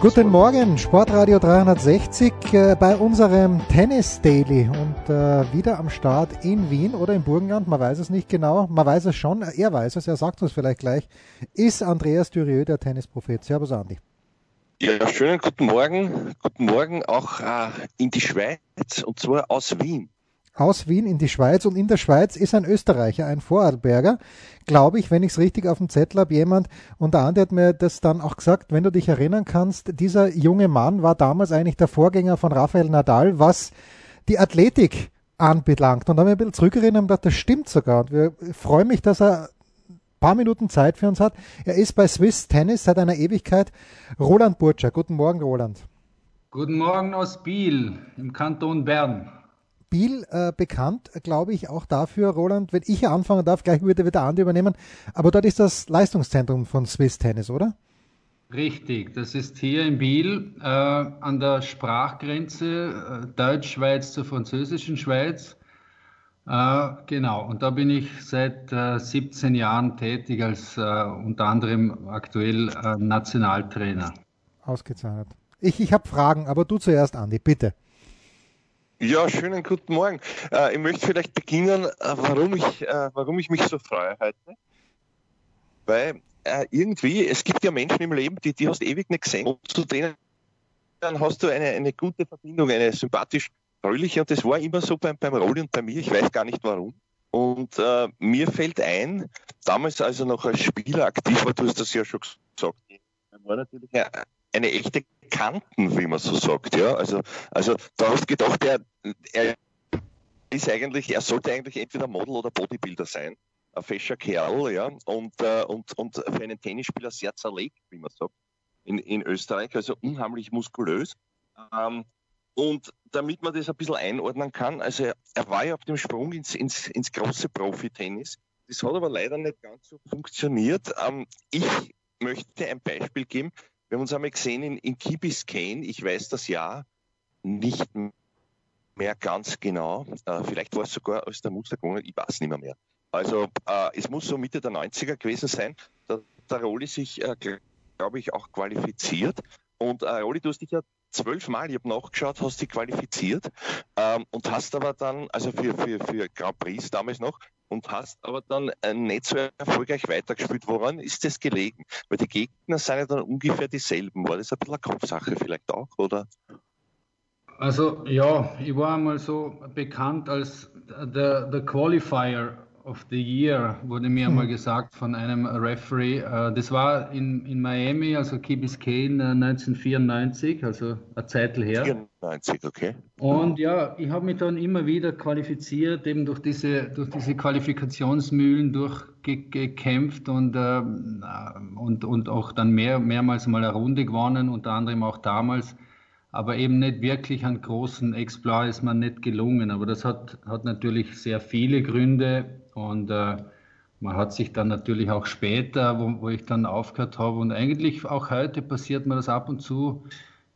Guten Morgen, Sportradio 360 äh, bei unserem Tennis Daily und äh, wieder am Start in Wien oder im Burgenland, man weiß es nicht genau, man weiß es schon, er weiß es, er sagt uns vielleicht gleich, ist Andreas Dürieu, der Tennisprophet. Servus Andi. Ja, schönen guten Morgen, guten Morgen auch äh, in die Schweiz und zwar aus Wien aus Wien in die Schweiz und in der Schweiz ist ein Österreicher, ein Vorarlberger, glaube ich, wenn ich es richtig auf dem Zettel habe, jemand, und der andere hat mir das dann auch gesagt, wenn du dich erinnern kannst, dieser junge Mann war damals eigentlich der Vorgänger von Rafael Nadal, was die Athletik anbelangt. Und da habe ich ein bisschen zurückerinnert und gedacht, das stimmt sogar. Und wir freuen mich, dass er ein paar Minuten Zeit für uns hat. Er ist bei Swiss Tennis seit einer Ewigkeit. Roland Burtscher. Guten Morgen, Roland. Guten Morgen aus Biel im Kanton Bern. Biel äh, bekannt, glaube ich, auch dafür, Roland, wenn ich anfangen darf, gleich würde wieder Andi übernehmen, aber dort ist das Leistungszentrum von Swiss Tennis, oder? Richtig, das ist hier in Biel äh, an der Sprachgrenze äh, Deutsch-Schweiz zur französischen Schweiz. Äh, genau, und da bin ich seit 17 äh, Jahren tätig als äh, unter anderem aktuell Nationaltrainer. Ausgezeichnet. Ich, ich habe Fragen, aber du zuerst, Andi, bitte. Ja, schönen guten Morgen. Äh, ich möchte vielleicht beginnen, äh, warum, ich, äh, warum ich mich so freue heute. Weil äh, irgendwie, es gibt ja Menschen im Leben, die, die hast du ewig nicht gesehen. Und zu denen dann hast du eine, eine gute Verbindung, eine sympathisch fröhliche. Und das war immer so beim, beim Roli und bei mir. Ich weiß gar nicht warum. Und äh, mir fällt ein, damals als er noch als Spieler aktiv war, du hast das ja schon gesagt, war natürlich eine echte Kanten, wie man so sagt. Ja? Also, also da hast du gedacht, er, er ist eigentlich, er sollte eigentlich entweder Model oder Bodybuilder sein. Ein fescher Kerl, ja, und, äh, und, und für einen Tennisspieler sehr zerlegt, wie man sagt, in, in Österreich, also unheimlich muskulös. Ähm, und damit man das ein bisschen einordnen kann, also er, er war ja auf dem Sprung ins, ins, ins große Profi-Tennis. Das hat aber leider nicht ganz so funktioniert. Ähm, ich möchte ein Beispiel geben. Wir haben uns einmal gesehen in, in Key ich weiß das Jahr nicht mehr ganz genau. Äh, vielleicht war es sogar als der Muster gegangen, ich weiß nicht mehr. mehr. Also äh, es muss so Mitte der 90er gewesen sein. Da der Roli sich, äh, glaube ich, auch qualifiziert. Und äh, Roli, du hast dich ja zwölfmal, ich habe nachgeschaut, hast dich qualifiziert ähm, und hast aber dann, also für, für, für Grand Prix damals noch, und hast aber dann äh, nicht so erfolgreich weitergespielt. Woran ist das gelegen? Weil die Gegner sind ja dann ungefähr dieselben. War das ein bisschen eine Kopfsache vielleicht auch, oder? Also ja, ich war einmal so bekannt als der, der Qualifier of the Year, wurde mir hm. einmal gesagt von einem Referee. Äh, das war in, in Miami, also Key Biscayne 1994, also eine Zeit her. 94, okay. Und ja, ich habe mich dann immer wieder qualifiziert, eben durch diese, durch diese Qualifikationsmühlen durchgekämpft und, äh, und, und auch dann mehr, mehrmals mal eine Runde gewonnen, unter anderem auch damals aber eben nicht wirklich an großen Exploit ist man nicht gelungen. Aber das hat, hat natürlich sehr viele Gründe und äh, man hat sich dann natürlich auch später, wo, wo ich dann aufgehört habe und eigentlich auch heute passiert mir das ab und zu,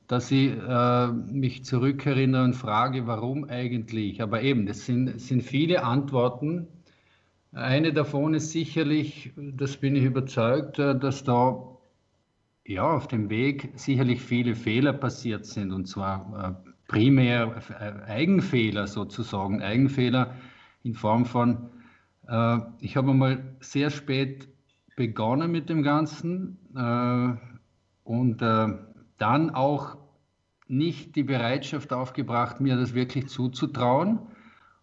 dass ich äh, mich zurückerinnere und frage, warum eigentlich. Aber eben, das sind, sind viele Antworten. Eine davon ist sicherlich, das bin ich überzeugt, äh, dass da ja, auf dem Weg sicherlich viele Fehler passiert sind und zwar äh, primär äh, Eigenfehler sozusagen, Eigenfehler in Form von, äh, ich habe einmal sehr spät begonnen mit dem Ganzen äh, und äh, dann auch nicht die Bereitschaft aufgebracht, mir das wirklich zuzutrauen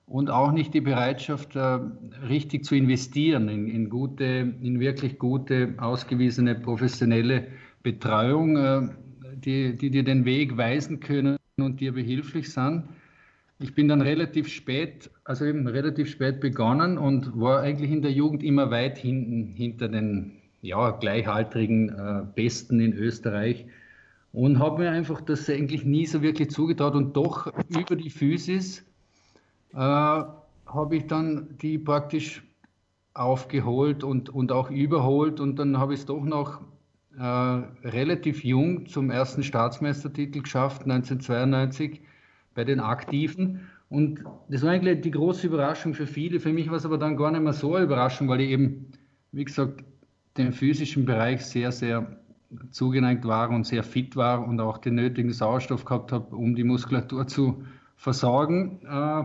und auch nicht die Bereitschaft, äh, richtig zu investieren in, in, gute, in wirklich gute, ausgewiesene, professionelle Betreuung, äh, die, die dir den Weg weisen können und dir behilflich sind. Ich bin dann relativ spät, also eben relativ spät begonnen und war eigentlich in der Jugend immer weit hinten hinter den ja, gleichaltrigen äh, Besten in Österreich und habe mir einfach das eigentlich nie so wirklich zugetraut und doch über die Physis äh, habe ich dann die praktisch aufgeholt und, und auch überholt und dann habe ich es doch noch äh, relativ jung zum ersten Staatsmeistertitel geschafft, 1992 bei den Aktiven. Und das war eigentlich die große Überraschung für viele. Für mich war es aber dann gar nicht mehr so eine Überraschung, weil ich eben, wie gesagt, dem physischen Bereich sehr, sehr zugeneigt war und sehr fit war und auch den nötigen Sauerstoff gehabt habe, um die Muskulatur zu versorgen. Äh,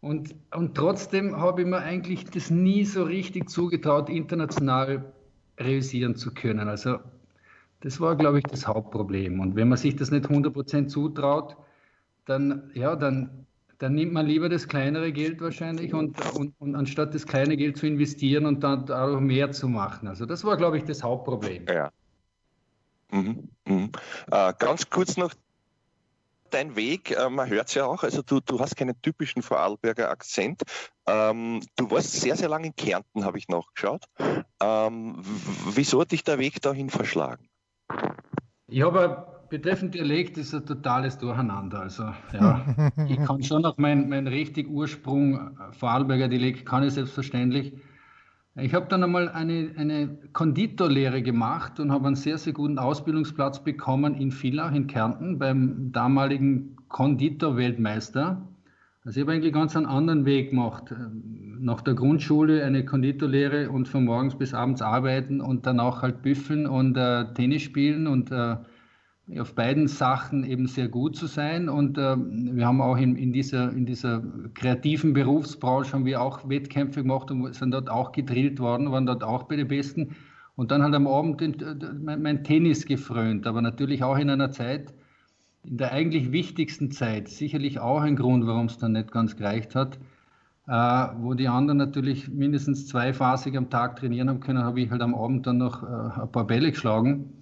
und, und trotzdem habe ich mir eigentlich das nie so richtig zugetraut, international realisieren zu können. Also das war, glaube ich, das Hauptproblem. Und wenn man sich das nicht 100% zutraut, dann, ja, dann, dann nimmt man lieber das kleinere Geld wahrscheinlich und, und, und anstatt das kleine Geld zu investieren und dann auch mehr zu machen. Also das war, glaube ich, das Hauptproblem. Ja. Mhm, mhm. Äh, ganz kurz noch dein Weg, äh, man hört es ja auch, also du, du hast keinen typischen Vorarlberger Akzent. Ähm, du warst sehr, sehr lange in Kärnten, habe ich nachgeschaut. Ähm, wieso hat dich der Weg dahin verschlagen? Ich habe betreffend Dialekt ist ein totales Durcheinander. Also ja, ich kann schon noch meinen mein richtig Ursprung äh, Vorarlberger Dialekt kann ich selbstverständlich. Ich habe dann einmal eine, eine Konditorlehre gemacht und habe einen sehr, sehr guten Ausbildungsplatz bekommen in Villach in Kärnten beim damaligen Konditor-Weltmeister. Also ich habe eigentlich ganz einen anderen Weg gemacht. Nach der Grundschule eine Konditorlehre und von morgens bis abends arbeiten und dann auch halt büffeln und äh, Tennis spielen und äh, auf beiden Sachen eben sehr gut zu sein. Und äh, wir haben auch in, in, dieser, in dieser kreativen Berufsbranche haben wir auch Wettkämpfe gemacht und sind dort auch gedrillt worden, waren dort auch bei den Besten. Und dann halt am Abend den, mein, mein Tennis gefrönt, aber natürlich auch in einer Zeit, in der eigentlich wichtigsten Zeit, sicherlich auch ein Grund, warum es dann nicht ganz gereicht hat, äh, wo die anderen natürlich mindestens zweiphasig am Tag trainieren haben können, habe ich halt am Abend dann noch äh, ein paar Bälle geschlagen.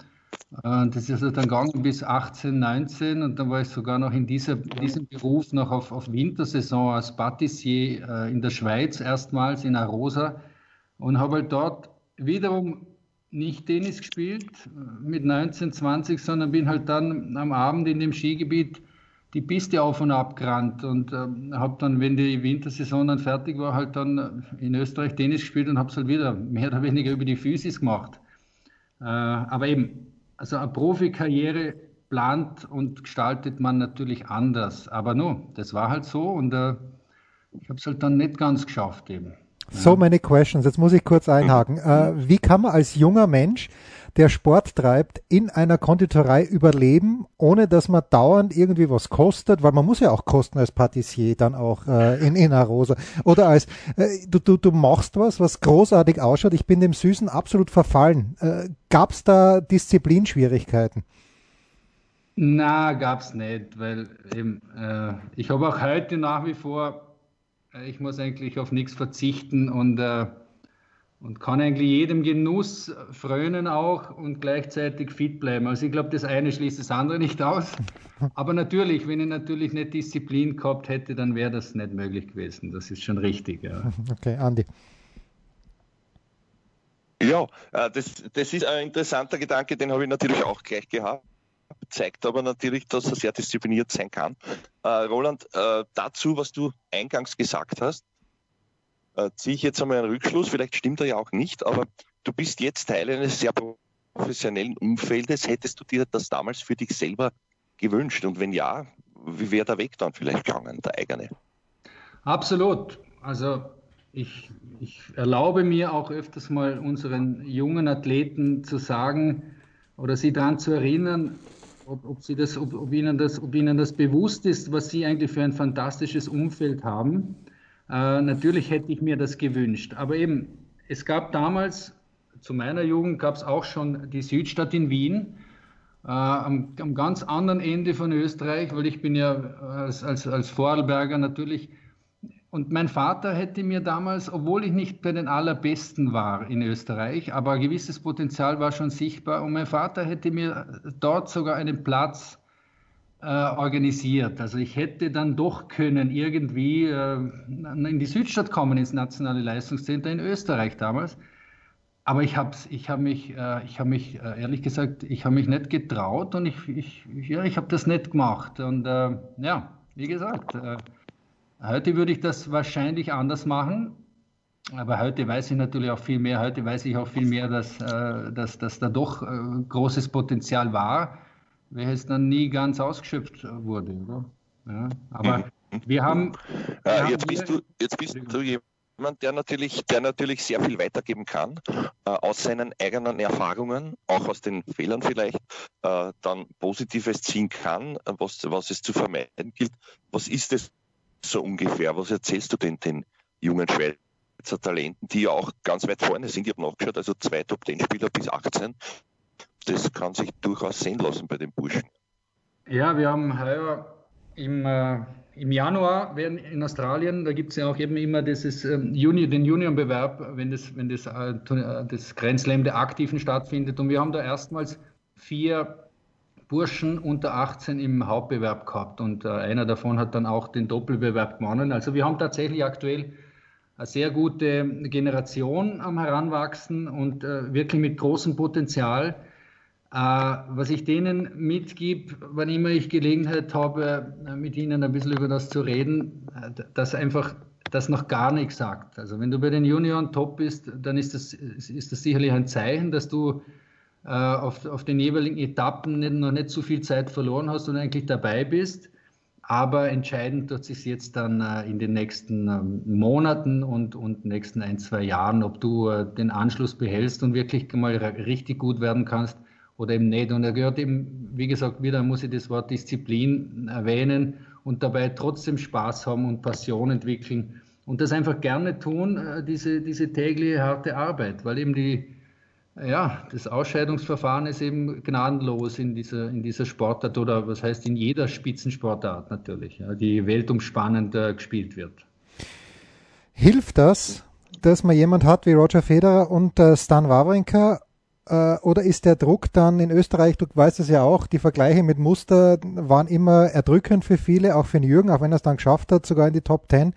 Äh, das ist also dann gegangen bis 18, 19 und dann war ich sogar noch in, dieser, diesem Beruf noch auf, auf Wintersaison als Patissier äh, in der Schweiz erstmals in Arosa und habe halt dort wiederum nicht Tennis gespielt äh, mit 19, 20, sondern bin halt dann am Abend in dem Skigebiet die Piste auf und ab gerannt und äh, habe dann, wenn die Wintersaison dann fertig war, halt dann in Österreich Tennis gespielt und habe es halt wieder mehr oder weniger über die Physis gemacht. Äh, aber eben, also eine Profikarriere plant und gestaltet man natürlich anders. Aber nur, das war halt so und äh, ich habe es halt dann nicht ganz geschafft eben. So many questions. Jetzt muss ich kurz einhaken. Äh, wie kann man als junger Mensch, der Sport treibt, in einer Konditorei überleben, ohne dass man dauernd irgendwie was kostet? Weil man muss ja auch kosten als Patissier dann auch äh, in, in Arosa. Oder als, äh, du, du, du machst was, was großartig ausschaut. Ich bin dem Süßen absolut verfallen. Äh, Gab es da Disziplinschwierigkeiten? Na, gab es nicht, weil eben, äh, ich habe auch heute nach wie vor, äh, ich muss eigentlich auf nichts verzichten und, äh, und kann eigentlich jedem Genuss frönen auch und gleichzeitig fit bleiben. Also ich glaube, das eine schließt das andere nicht aus. Aber natürlich, wenn ich natürlich nicht Disziplin gehabt hätte, dann wäre das nicht möglich gewesen. Das ist schon richtig. Ja. Okay, Andi. Ja, äh, das, das ist ein interessanter Gedanke, den habe ich natürlich auch gleich gehabt. Zeigt aber natürlich, dass er sehr diszipliniert sein kann. Äh, Roland, äh, dazu, was du eingangs gesagt hast, äh, ziehe ich jetzt einmal einen Rückschluss. Vielleicht stimmt er ja auch nicht, aber du bist jetzt Teil eines sehr professionellen Umfeldes. Hättest du dir das damals für dich selber gewünscht? Und wenn ja, wie wäre der Weg dann vielleicht gegangen, der eigene? Absolut. Also ich, ich erlaube mir auch öfters mal unseren jungen Athleten zu sagen oder sie daran zu erinnern, ob, ob, sie das, ob, ob, ihnen das, ob ihnen das bewusst ist, was sie eigentlich für ein fantastisches Umfeld haben. Äh, natürlich hätte ich mir das gewünscht. Aber eben, es gab damals, zu meiner Jugend gab es auch schon die Südstadt in Wien, äh, am, am, ganz anderen Ende von Österreich, weil ich bin ja als, als, als Vorarlberger natürlich und mein Vater hätte mir damals, obwohl ich nicht bei den allerbesten war in Österreich, aber ein gewisses Potenzial war schon sichtbar, und mein Vater hätte mir dort sogar einen Platz äh, organisiert. Also ich hätte dann doch können irgendwie äh, in die Südstadt kommen, ins Nationale Leistungscenter in Österreich damals. Aber ich habe ich hab mich, äh, ich hab mich äh, ehrlich gesagt, ich habe mich nicht getraut und ich, ich, ja, ich habe das nicht gemacht. Und äh, ja, wie gesagt, Heute würde ich das wahrscheinlich anders machen, aber heute weiß ich natürlich auch viel mehr. Heute weiß ich auch viel mehr, dass, dass, dass da doch großes Potenzial war, welches dann nie ganz ausgeschöpft wurde. Oder? Ja, aber wir haben. Wir äh, jetzt, haben bist du, jetzt bist du jemand, der natürlich, der natürlich sehr viel weitergeben kann, äh, aus seinen eigenen Erfahrungen, auch aus den Fehlern vielleicht, äh, dann Positives ziehen kann, was, was es zu vermeiden gilt. Was ist es so ungefähr? Was erzählst du denn den jungen Schweizer Talenten, die ja auch ganz weit vorne sind? Ich habe nachgeschaut, also zwei Top-10-Spieler bis 18. Das kann sich durchaus sehen lassen bei den Burschen. Ja, wir haben heuer im, äh, im Januar werden in Australien, da gibt es ja auch eben immer dieses, ähm, Juni, den Union-Bewerb, wenn das, wenn das, äh, das Grand der Aktiven stattfindet. Und wir haben da erstmals vier Burschen unter 18 im Hauptbewerb gehabt und äh, einer davon hat dann auch den Doppelbewerb gewonnen. Also wir haben tatsächlich aktuell eine sehr gute Generation am Heranwachsen und äh, wirklich mit großem Potenzial. Äh, was ich denen mitgib, wann immer ich Gelegenheit habe, äh, mit ihnen ein bisschen über das zu reden, äh, dass einfach das noch gar nichts sagt. Also wenn du bei den Junioren top bist, dann ist das, ist das sicherlich ein Zeichen, dass du auf, auf den jeweiligen Etappen nicht, noch nicht so viel Zeit verloren hast und eigentlich dabei bist. Aber entscheidend wird sich jetzt dann in den nächsten ähm, Monaten und, und nächsten ein, zwei Jahren, ob du den Anschluss behältst und wirklich mal richtig gut werden kannst oder eben nicht. Und er gehört eben, wie gesagt, wieder muss ich das Wort Disziplin erwähnen und dabei trotzdem Spaß haben und Passion entwickeln und das einfach gerne tun, äh, diese, diese tägliche harte Arbeit, weil eben die, ja, das Ausscheidungsverfahren ist eben gnadenlos in dieser, in dieser Sportart oder was heißt in jeder Spitzensportart natürlich, ja, die weltumspannend äh, gespielt wird. Hilft das, dass man jemand hat wie Roger Federer und äh, Stan Wawrinka oder ist der Druck dann in Österreich, du weißt es ja auch, die Vergleiche mit Muster waren immer erdrückend für viele, auch für den Jürgen, auch wenn er es dann geschafft hat, sogar in die Top Ten.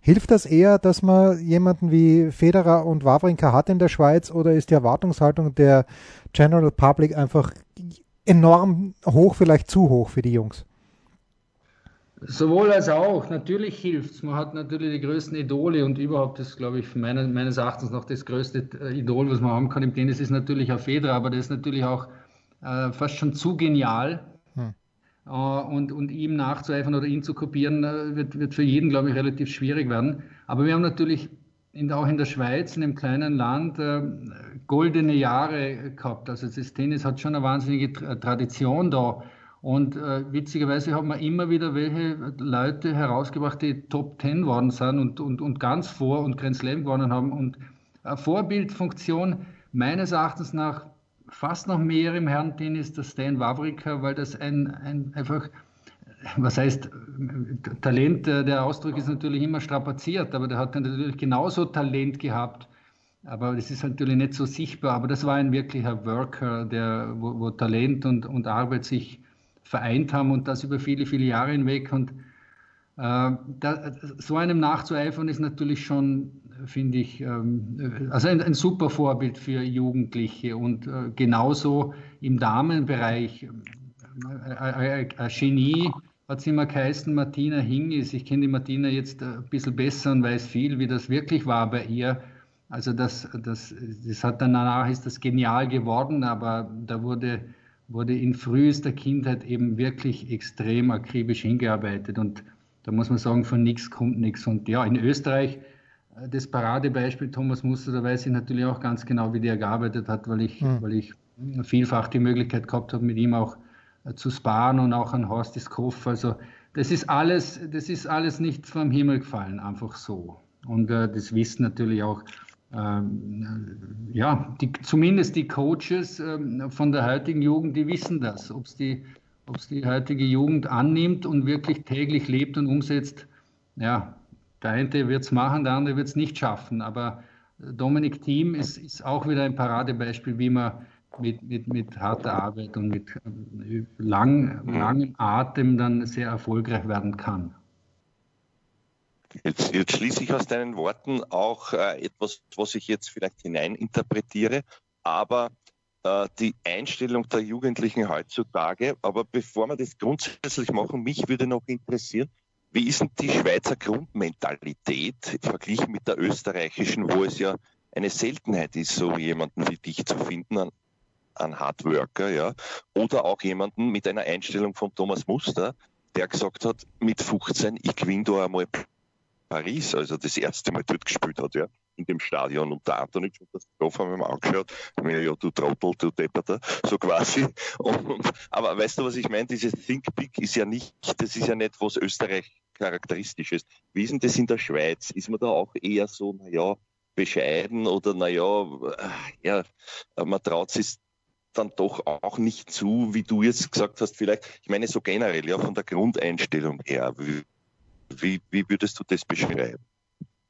Hilft das eher, dass man jemanden wie Federer und Wawrinka hat in der Schweiz oder ist die Erwartungshaltung der General Public einfach enorm hoch, vielleicht zu hoch für die Jungs? Sowohl als auch. Natürlich hilft es. Man hat natürlich die größten Idole und überhaupt ist, glaube ich, meine, meines Erachtens noch das größte äh, Idol, was man haben kann im Tennis, ist natürlich auch Federer, aber der ist natürlich auch äh, fast schon zu genial. Hm. Äh, und, und ihm nachzueifern oder ihn zu kopieren, äh, wird, wird für jeden, glaube ich, relativ schwierig werden. Aber wir haben natürlich in, auch in der Schweiz, in einem kleinen Land, äh, goldene Jahre gehabt. Also das Tennis hat schon eine wahnsinnige Tradition da. Und äh, witzigerweise haben wir immer wieder welche Leute herausgebracht, die Top Ten geworden sind und, und, und ganz vor und Grand Slam gewonnen haben. Und eine Vorbildfunktion meines Erachtens nach fast noch mehr im Herrentennis der Stan Wawrinka, weil das ein, ein einfach, was heißt, Talent, der Ausdruck ist natürlich immer strapaziert, aber der hat natürlich genauso Talent gehabt. Aber das ist natürlich nicht so sichtbar. Aber das war ein wirklicher Worker, der, wo, wo Talent und, und Arbeit sich vereint haben und das über viele, viele Jahre hinweg. Und äh, da, so einem nachzueifern ist natürlich schon, finde ich, ähm, also ein, ein, super Vorbild für Jugendliche und äh, genauso im Damenbereich. Äh, ein Genie hat es immer geheißen, Martina Hingis. Ich kenne die Martina jetzt ein bisschen besser und weiß viel, wie das wirklich war bei ihr. Also das, das, das hat dann danach ist das genial geworden, aber da wurde wurde in frühester Kindheit eben wirklich extrem akribisch hingearbeitet. Und da muss man sagen, von nichts kommt nichts. Und ja, in Österreich, äh, das Paradebeispiel Thomas Muster, da weiß ich natürlich auch ganz genau, wie der gearbeitet hat, weil ich, mhm. weil ich vielfach die Möglichkeit gehabt habe, mit ihm auch äh, zu sparen und auch an Horst Iskoff. Also das ist alles, das ist alles nicht vom Himmel gefallen, einfach so. Und äh, das wissen natürlich auch ähm, ja, die, zumindest die Coaches ähm, von der heutigen Jugend, die wissen das. Ob es die, die heutige Jugend annimmt und wirklich täglich lebt und umsetzt, ja, der eine wird es machen, der andere wird es nicht schaffen. Aber Dominik Thiem ist, ist auch wieder ein Paradebeispiel, wie man mit, mit, mit harter Arbeit und mit äh, lang, langem Atem dann sehr erfolgreich werden kann. Jetzt, jetzt schließe ich aus deinen Worten auch äh, etwas, was ich jetzt vielleicht hineininterpretiere, aber äh, die Einstellung der Jugendlichen heutzutage. Aber bevor wir das grundsätzlich machen, mich würde noch interessieren, wie ist denn die Schweizer Grundmentalität verglichen mit der österreichischen, wo es ja eine Seltenheit ist, so jemanden wie dich zu finden an, an Hardworker, ja, oder auch jemanden mit einer Einstellung von Thomas Muster, der gesagt hat, mit 15, ich gewinne da einmal Paris, also das erste Mal dort gespielt hat, ja, in dem Stadion und der Antonic hat das drauf haben wir angeschaut, mir, ja, du Trottel, du Depperter, so quasi. Und, aber weißt du, was ich meine? Dieses Think Big ist ja nicht, das ist ja nicht, was Österreich charakteristisch ist. Wie ist denn das in der Schweiz? Ist man da auch eher so, naja, bescheiden oder naja, ja, man traut sich dann doch auch nicht zu, wie du jetzt gesagt hast, vielleicht, ich meine so generell, ja, von der Grundeinstellung her, wie, wie, würdest du das beschreiben?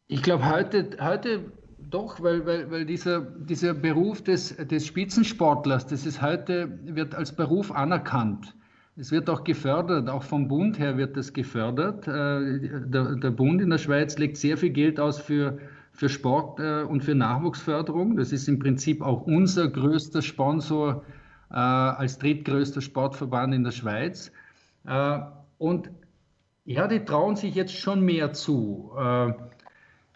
Ich glaube heute, heute doch, weil, weil, weil dieser, dieser Beruf des, des Spitzensportlers, das ist heute, wird als Beruf anerkannt. Es wird auch gefördert, auch vom Bund her wird das gefördert. Äh, der, der Bund in der Schweiz legt sehr viel Geld aus für, für Sport äh, und für Nachwuchsförderung. Das ist im Prinzip auch unser größter Sponsor äh, als drittgrößter Sportverband in der Schweiz. Und ja, die trauen sich jetzt schon mehr zu. Äh,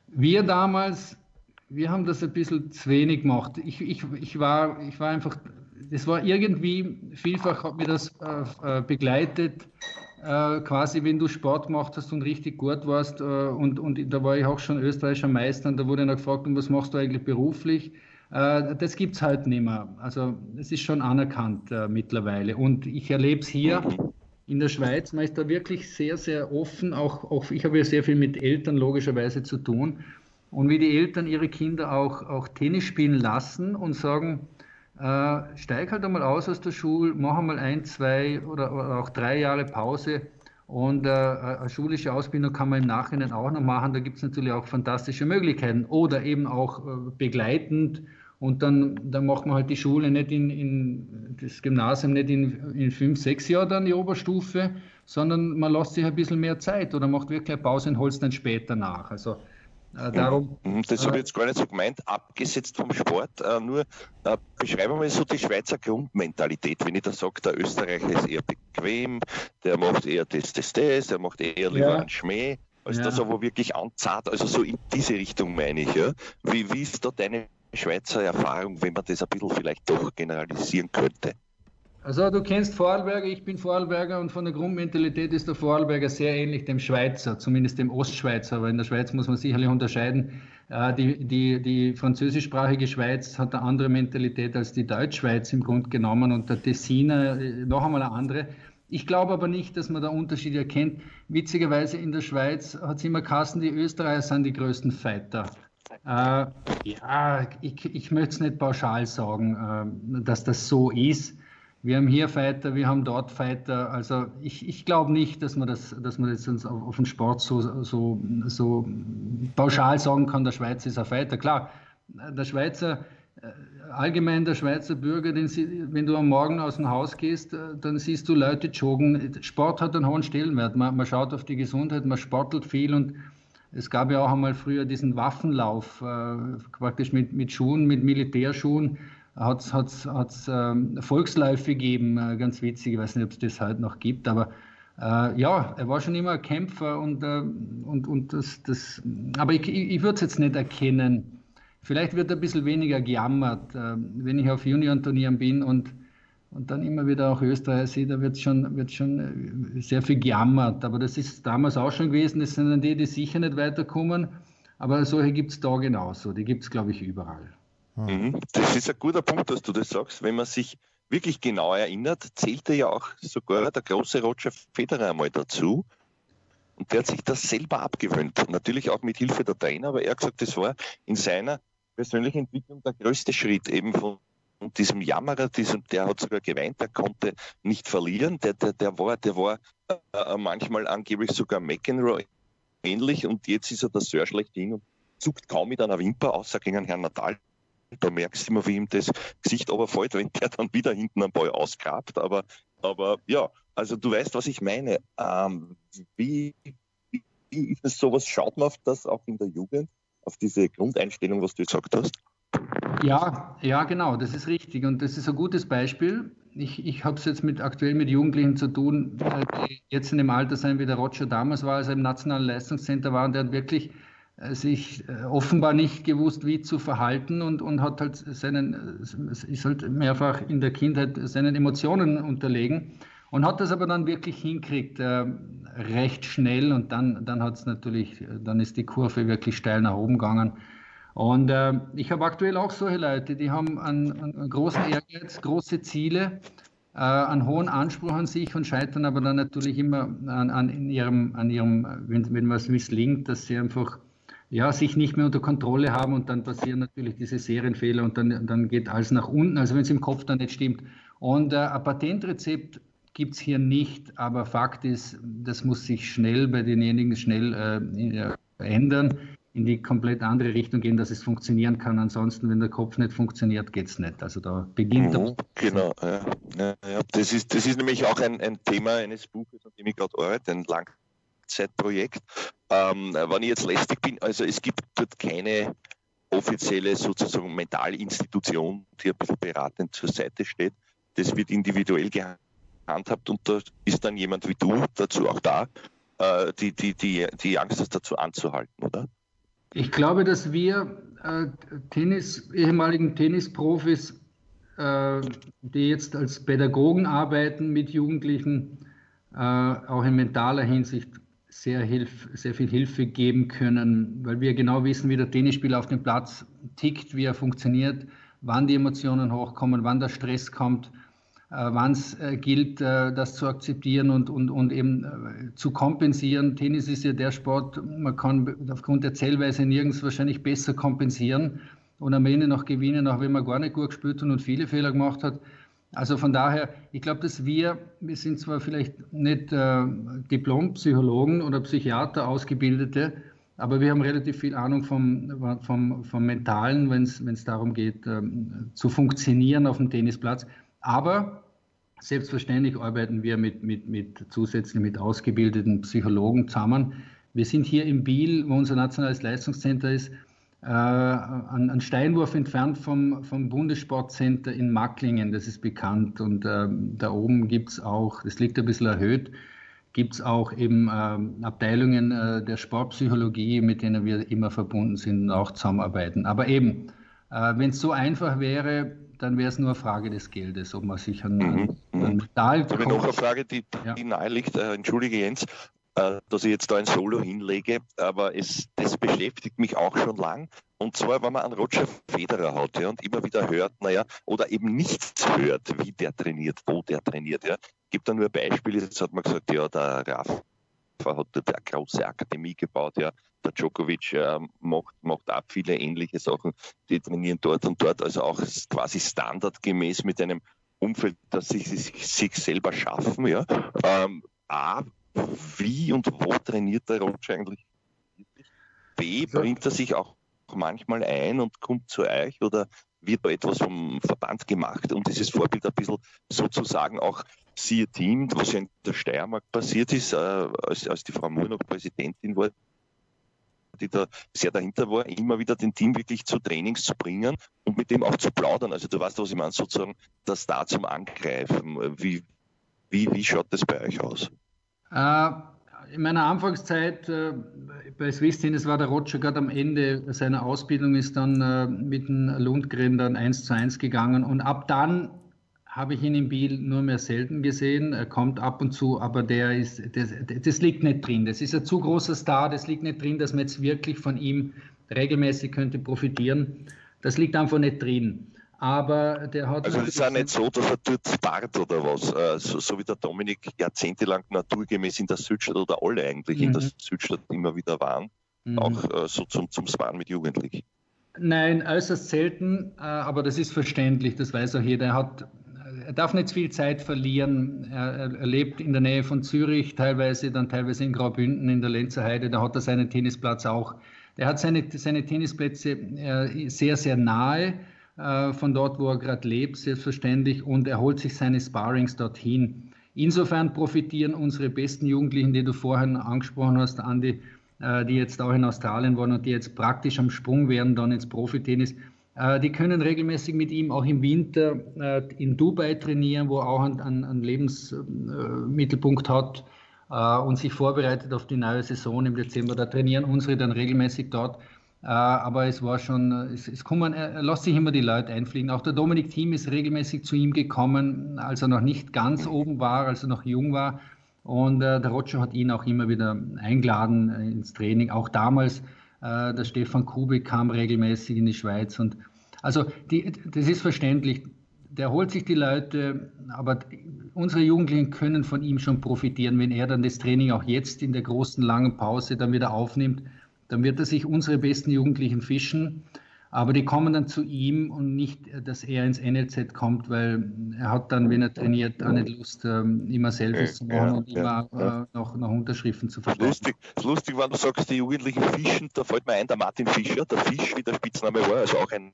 wir damals, wir haben das ein bisschen zu wenig gemacht. Ich, ich, ich, war, ich war einfach, das war irgendwie, vielfach hat mir das äh, äh begleitet, quasi wenn du Sport gemacht hast und richtig gut warst. Und, und da war ich auch schon österreichischer Meister und da wurde dann gefragt, was machst du eigentlich beruflich? Das gibt es halt nicht mehr. Also es ist schon anerkannt mittlerweile. Und ich erlebe es hier in der Schweiz, man ist da wirklich sehr, sehr offen. Auch, auch ich habe ja sehr viel mit Eltern logischerweise zu tun. Und wie die Eltern ihre Kinder auch, auch Tennis spielen lassen und sagen, äh, steig halt einmal aus aus der Schule, mach einmal ein, zwei oder, oder auch drei Jahre Pause. Und äh, eine schulische Ausbildung kann man im Nachhinein auch noch machen. Da gibt es natürlich auch fantastische Möglichkeiten. Oder eben auch äh, begleitend und dann, dann macht man halt die Schule nicht in, in das Gymnasium nicht in, in fünf, sechs Jahren dann die Oberstufe, sondern man lässt sich ein bisschen mehr Zeit oder macht wirklich eine Pause und holt es dann später nach. Also äh, darum. Mhm, das habe ich jetzt gar nicht so gemeint, abgesetzt vom Sport. Äh, nur äh, beschreiben wir so die Schweizer Grundmentalität. Wenn ich da sage, der Österreicher ist eher bequem, der macht eher das, das, das, der macht eher lieber ja. einen Schmäh als ja. das aber wirklich anzahlt. Also so in diese Richtung meine ich. Ja. Wie, wie ist da deine Schweizer Erfahrung, wenn man das ein bisschen vielleicht doch generalisieren könnte? Also du kennst Vorarlberger, ich bin Vorarlberger und von der Grundmentalität ist der Vorarlberger sehr ähnlich dem Schweizer, zumindest dem Ostschweizer, aber in der Schweiz muss man sicherlich unterscheiden. Äh, die, die, die französischsprachige Schweiz hat eine andere Mentalität als die Deutschschweiz im Grunde genommen und der Tessiner äh, noch einmal eine andere. Ich glaube aber nicht, dass man da Unterschiede erkennt. Witzigerweise in der Schweiz hat es immer Kassen, die Österreicher sind die größten Fighter. Äh, ja, ich, ich möchte es nicht pauschal sagen, äh, dass das so ist. Wir haben hier Fighter, wir haben dort Fighter. Also ich, ich glaube nicht, dass man das, dass man jetzt auf, auf den Sport so, so, so pauschal sagen kann, der Schweizer ist ein Fighter. Klar, der Schweizer, äh, allgemein der Schweizer Bürger, den, wenn du am Morgen aus dem Haus gehst, äh, dann siehst du Leute joggen. Sport hat einen hohen Stellenwert. Man, man schaut auf die Gesundheit, man sportelt viel und es gab ja auch einmal früher diesen Waffenlauf, äh, praktisch mit, mit Schuhen, mit Militärschuhen. Hat es ähm, Volksläufe gegeben, äh, ganz witzig, ich weiß nicht, ob es das heute noch gibt, aber äh, ja, er war schon immer ein Kämpfer und, äh, und, und das, das, aber ich, ich, würde es jetzt nicht erkennen. Vielleicht wird ein bisschen weniger gejammert, äh, wenn ich auf Junioren-Turnieren bin und und dann immer wieder auch Österreich sehe, da wird schon, wird schon äh, sehr viel gejammert. Aber das ist damals auch schon gewesen. Das sind dann die, die sicher nicht weiterkommen. Aber solche gibt es da genauso. Die gibt es, glaube ich, überall. Mhm. Das ist ein guter Punkt, dass du das sagst. Wenn man sich wirklich genau erinnert, zählte ja auch sogar der große Roger Federer einmal dazu. Und der hat sich das selber abgewöhnt. Natürlich auch mit Hilfe der Trainer, aber er hat gesagt, das war in seiner persönlichen Entwicklung der größte Schritt eben von und diesem Jammerer, diesem, der hat sogar geweint, der konnte nicht verlieren, der, der, der war, der war äh, manchmal angeblich sogar McEnroe ähnlich und jetzt ist er der Sir schlechthin und zuckt kaum mit einer Wimper, außer gegen Herrn Natal. Da merkst du immer, wie ihm das Gesicht aber fällt, wenn der dann wieder hinten am Ball ausgrabt. Aber, aber ja, also du weißt, was ich meine. Ähm, wie, wie ist es sowas? Schaut man auf das auch in der Jugend, auf diese Grundeinstellung, was du gesagt hast? Ja, ja, genau, das ist richtig. Und das ist ein gutes Beispiel. Ich, ich habe es jetzt mit, aktuell mit Jugendlichen zu tun, äh, die jetzt in dem Alter sein, wie der Roger damals war, als er im Nationalen Leistungscenter war und der hat wirklich äh, sich äh, offenbar nicht gewusst, wie zu verhalten und, und hat halt seinen, ist halt mehrfach in der Kindheit seinen Emotionen unterlegen und hat das aber dann wirklich hinkriegt, äh, recht schnell und dann, dann hat es natürlich, dann ist die Kurve wirklich steil nach oben gegangen. Und äh, ich habe aktuell auch solche Leute, die haben einen, einen großen Ehrgeiz, große Ziele, äh, einen hohen Anspruch an sich und scheitern aber dann natürlich immer an, an ihrem, an ihrem, wenn, wenn was misslingt, dass sie einfach ja, sich nicht mehr unter Kontrolle haben und dann passieren natürlich diese Serienfehler und dann, dann geht alles nach unten, also wenn es im Kopf dann nicht stimmt. Und äh, ein Patentrezept gibt es hier nicht, aber Fakt ist, das muss sich schnell bei denjenigen schnell äh, ändern, in die komplett andere Richtung gehen, dass es funktionieren kann. Ansonsten, wenn der Kopf nicht funktioniert, geht es nicht. Also da beginnt mhm, Genau, ja. Ja, ja. Das, ist, das ist nämlich auch ein, ein Thema eines Buches, an dem ich gerade arbeite, ein Langzeitprojekt. Ähm, wenn ich jetzt lästig bin, also es gibt dort keine offizielle sozusagen Mentalinstitution, die ein bisschen beratend zur Seite steht. Das wird individuell gehandhabt und da ist dann jemand wie du dazu auch da, äh, die, die, die, die Angst ist dazu anzuhalten, oder? Ich glaube, dass wir äh, Tennis, ehemaligen Tennisprofis, äh, die jetzt als Pädagogen arbeiten mit Jugendlichen, äh, auch in mentaler Hinsicht sehr, hilf, sehr viel Hilfe geben können, weil wir genau wissen, wie der Tennisspieler auf dem Platz tickt, wie er funktioniert, wann die Emotionen hochkommen, wann der Stress kommt wann es äh, gilt, äh, das zu akzeptieren und, und, und eben zu kompensieren. Tennis ist ja der Sport, man kann aufgrund der Zählweise nirgends wahrscheinlich besser kompensieren und am Ende noch gewinnen, auch wenn man gar nicht gut gespielt hat und viele Fehler gemacht hat. Also von daher, ich glaube, dass wir, wir sind zwar vielleicht nicht äh, Diplompsychologen oder Psychiater ausgebildete, aber wir haben relativ viel Ahnung vom, vom, vom Mentalen, wenn es darum geht, ähm, zu funktionieren auf dem Tennisplatz. Aber selbstverständlich arbeiten wir mit, mit, mit zusätzlich mit ausgebildeten Psychologen zusammen. Wir sind hier im Biel, wo unser nationales Leistungscenter ist, äh, einen Steinwurf entfernt vom, vom Bundessportcenter in Macklingen, das ist bekannt. Und äh, da oben gibt es auch, das liegt ein bisschen erhöht, gibt es auch eben äh, Abteilungen äh, der Sportpsychologie, mit denen wir immer verbunden sind und auch zusammenarbeiten. Aber eben, äh, wenn es so einfach wäre, dann wäre es nur eine Frage des Geldes, ob man sich an, mhm. an Metall Ich habe noch eine Frage, die, ja. die nahe liegt. Äh, entschuldige Jens, äh, dass ich jetzt da ein Solo hinlege, aber es, das beschäftigt mich auch schon lang. Und zwar, wenn man einen Roger Federer hat ja, und immer wieder hört, naja, oder eben nichts hört, wie der trainiert, wo der trainiert. Ja. Gibt da nur Beispiele, jetzt hat man gesagt, ja, der Rafa hat dort eine große Akademie gebaut, ja, der Djokovic äh, macht, macht auch viele ähnliche Sachen. Die trainieren dort und dort, also auch quasi standardgemäß mit einem Umfeld, das sie sich, sich selber schaffen. Ja. Ähm, A, wie und wo trainiert der Roger eigentlich? B, bringt er sich auch manchmal ein und kommt zu euch oder wird da etwas vom Verband gemacht und dieses Vorbild ein bisschen sozusagen auch siehe Team, was ja in der Steiermark passiert ist, äh, als, als die Frau Moore noch Präsidentin war, die da sehr dahinter war, immer wieder den Team wirklich zu Trainings zu bringen und mit dem auch zu plaudern. Also du weißt, was ich meine, sozusagen das da zum Angreifen. Wie, wie, wie schaut das bei euch aus? Äh, in meiner Anfangszeit äh, bei Swiss Tennis war der Roger gerade am Ende seiner Ausbildung, ist dann äh, mit dem Lundgren dann 1 zu 1 gegangen und ab dann habe ich ihn in Biel nur mehr selten gesehen. Er kommt ab und zu, aber der ist, das, das, liegt nicht drin. Das ist ein zu großer Star, das liegt nicht drin, dass man jetzt wirklich von ihm regelmäßig könnte profitieren. Das liegt einfach nicht drin. Aber der hat. Also es ist auch nicht so, dass er dort spart oder was. Äh, so, so, wie der Dominik jahrzehntelang naturgemäß in der Südstadt oder alle eigentlich mhm. in der mhm. Südstadt immer wieder waren. Mhm. Auch äh, so zum, zum Sparen mit Jugendlichen. Nein, äußerst selten, äh, aber das ist verständlich, das weiß auch jeder. Er hat er darf nicht viel Zeit verlieren. Er, er, lebt in der Nähe von Zürich, teilweise dann teilweise in Graubünden in der Lenzer Heide. Da hat er seinen Tennisplatz auch. Er hat seine, seine Tennisplätze sehr, sehr nahe von dort, wo er gerade lebt, selbstverständlich, und er holt sich seine Sparrings dorthin. Insofern profitieren unsere besten Jugendlichen, die du vorhin angesprochen hast, Andi, äh, die jetzt auch in Australien waren und die jetzt praktisch am Sprung wären dann ins Profitennis Äh, die können regelmäßig mit ihm auch im Winter äh, in Dubai trainieren, wo er auch einen, Lebensmittelpunkt hat äh, und sich vorbereitet auf die neue Saison im Dezember. Da trainieren unsere dann regelmäßig dort. Aber es war schon, es, es kommen, er lässt sich immer die Leute einfliegen. Auch der Dominik Thiem ist regelmäßig zu ihm gekommen, als er noch nicht ganz oben war, als er noch jung war. Und der Roger hat ihn auch immer wieder eingeladen ins Training. Auch damals äh, der Stefan Kubik kam regelmäßig in die Schweiz. Und also die, das ist verständlich. Der holt sich die Leute, aber unsere Jugendlichen können von ihm schon profitieren, wenn er dann das Training auch jetzt in der großen langen Pause dann wieder aufnimmt. Dann wird er sich unsere besten Jugendlichen fischen. Aber die kommen dann zu ihm und nicht, dass er ins NLZ kommt, weil er hat dann, wenn er trainiert, auch nicht Lust, ähm, immer Selfies zu machen ja, und immer ja. Äh, noch, noch Unterschriften zu verkaufen. Lustig, lustig, wenn du sagst, die Jugendlichen fischen, da fällt mir ein, der Martin Fischer, der Fisch, wie der Spitzname war, also auch ein,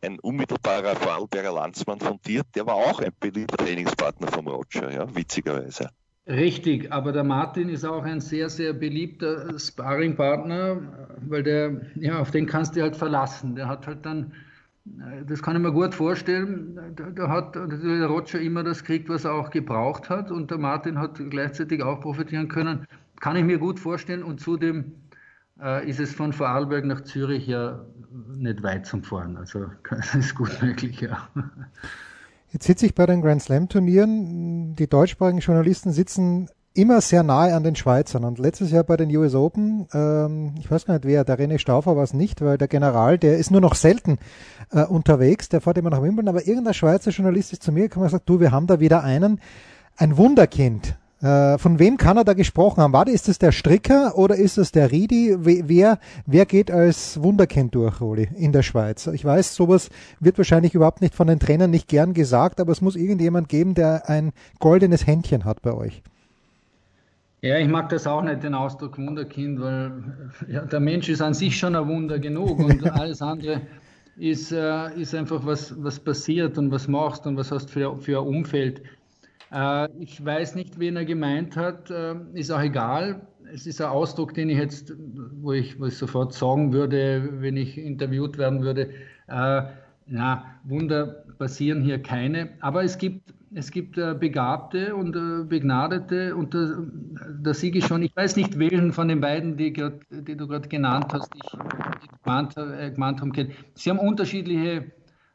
ein unmittelbarer Vorarlberger Landsmann von dir, der war auch ein beliebter Trainingspartner vom Roger, ja, witzigerweise. Richtig, aber der Martin ist auch ein sehr, sehr beliebter Sparringpartner, weil der, ja, auf den kannst du halt verlassen. Der hat halt dann, das kann ich mir gut vorstellen, da hat der Roger immer das gekriegt, was er auch gebraucht hat und der Martin hat gleichzeitig auch profitieren können. Kann ich mir gut vorstellen und zudem äh, ist es von Vorarlberg nach Zürich ja nicht weit zum Fahren. Also das ist gut möglich, ja. Jetzt sitze ich bei den Grand Slam Turnieren. Die deutschsprachigen Journalisten sitzen immer sehr nahe an den Schweizern. Und letztes Jahr bei den US Open, ähm, ich weiß gar nicht wer, der René Stauffer war es nicht, weil der General, der ist nur noch selten äh, unterwegs, der fährt immer nach Wimbledon, aber irgendein Schweizer Journalist ist zu mir gekommen und sagt, du, wir haben da wieder einen, ein Wunderkind. Äh, von wem kann er da gesprochen haben? Warte, ist es der Stricker oder ist es der Ridi? Wer, wer geht als Wunderkind durch, Roli, in der Schweiz? Ich weiß, sowas wird wahrscheinlich überhaupt nicht von den Trainern nicht gern gesagt, aber es muss irgendjemand geben, der ein goldenes Händchen hat bei euch. Ja, ich mag das auch nicht, den Ausdruck Wunderkind, weil ja, der Mensch ist an sich schon ein Wunder genug und alles andere ist, äh, ist einfach was, was passiert und was machst und was hast für, für ein Umfeld. Äh, ich weiß nicht, wen er gemeint hat, äh, ist auch egal. Es ist ein Ausdruck, den ich jetzt, wo ich, wo ich sofort sagen würde, wenn ich interviewt werden würde, äh, na, Wunder passieren hier keine. Aber es gibt, es gibt äh, Begabte und äh, Begnadete und da, da siege ich schon, ich weiß nicht, welchen von den beiden, die, grad, die du gerade genannt hast, ich gemeint, äh, gemeint habe, Sie haben unterschiedliche